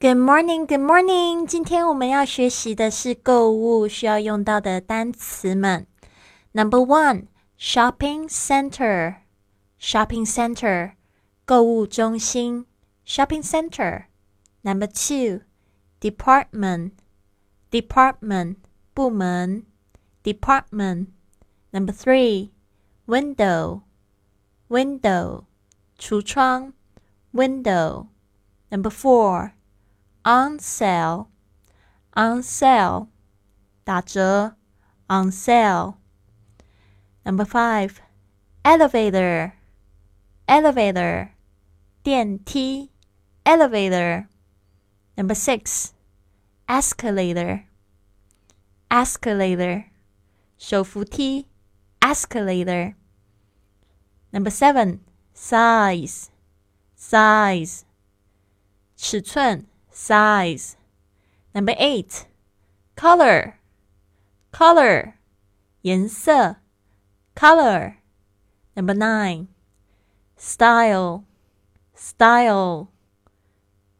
Good morning, good morning。今天我们要学习的是购物需要用到的单词们。Number one, shopping center, shopping center，购物中心，shopping center。Number two, department, department，部门，department。Number three, window, window，橱窗，window。Number four, on sale, on sale，打折，on sale。Number five, elevator, elevator，电梯，elevator。Number six, escalator, escalator，手扶梯，escalator。Number seven, size, size，尺寸 ，size。Number eight, color, color，颜色，color。Number nine, style, style，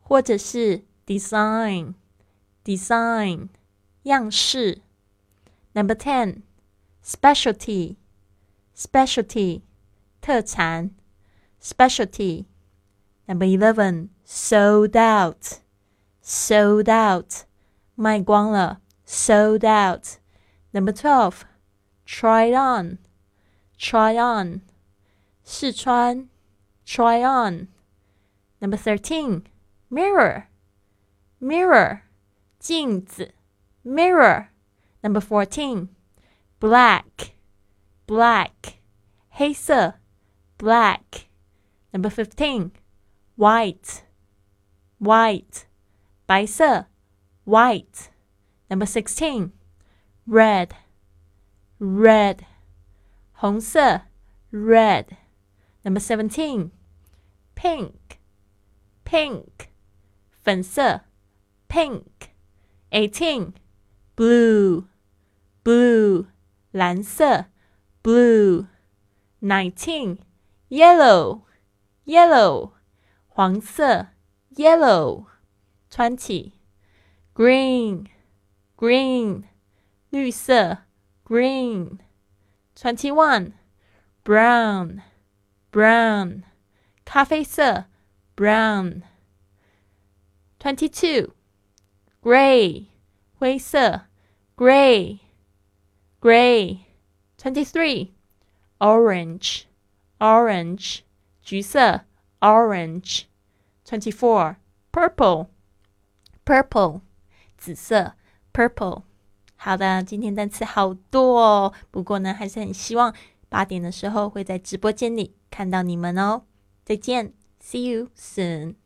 或者是 design, design，样式。Number ten, specialty, specialty，特产，specialty。Number eleven, sold out, sold out，卖光了，sold out。Number twelve, try on, try on，试穿，try on。Number thirteen, mirror, mirror，镜子，mirror。Number fourteen, black, black，黑色，black。Number fifteen, white, white， 白色，white。Number sixteen, red, red，红色，red。Number seventeen, pink, pink，粉色，pink。Eighteen, blue, blue，蓝色，blue。Nineteen, yellow, yellow，黄色，yellow。 Twenty, green, green，绿色，green。Twenty one, brown, brown，咖啡色，brown。Twenty two, gray，灰色，gray, gray。Twenty three, orange, orange，橘色，orange。Twenty four, purple, purple，紫色，purple。好的，今天单词好多哦，不过呢，还是很希望八点的时候会在直播间里看到你们哦。再见，See you soon。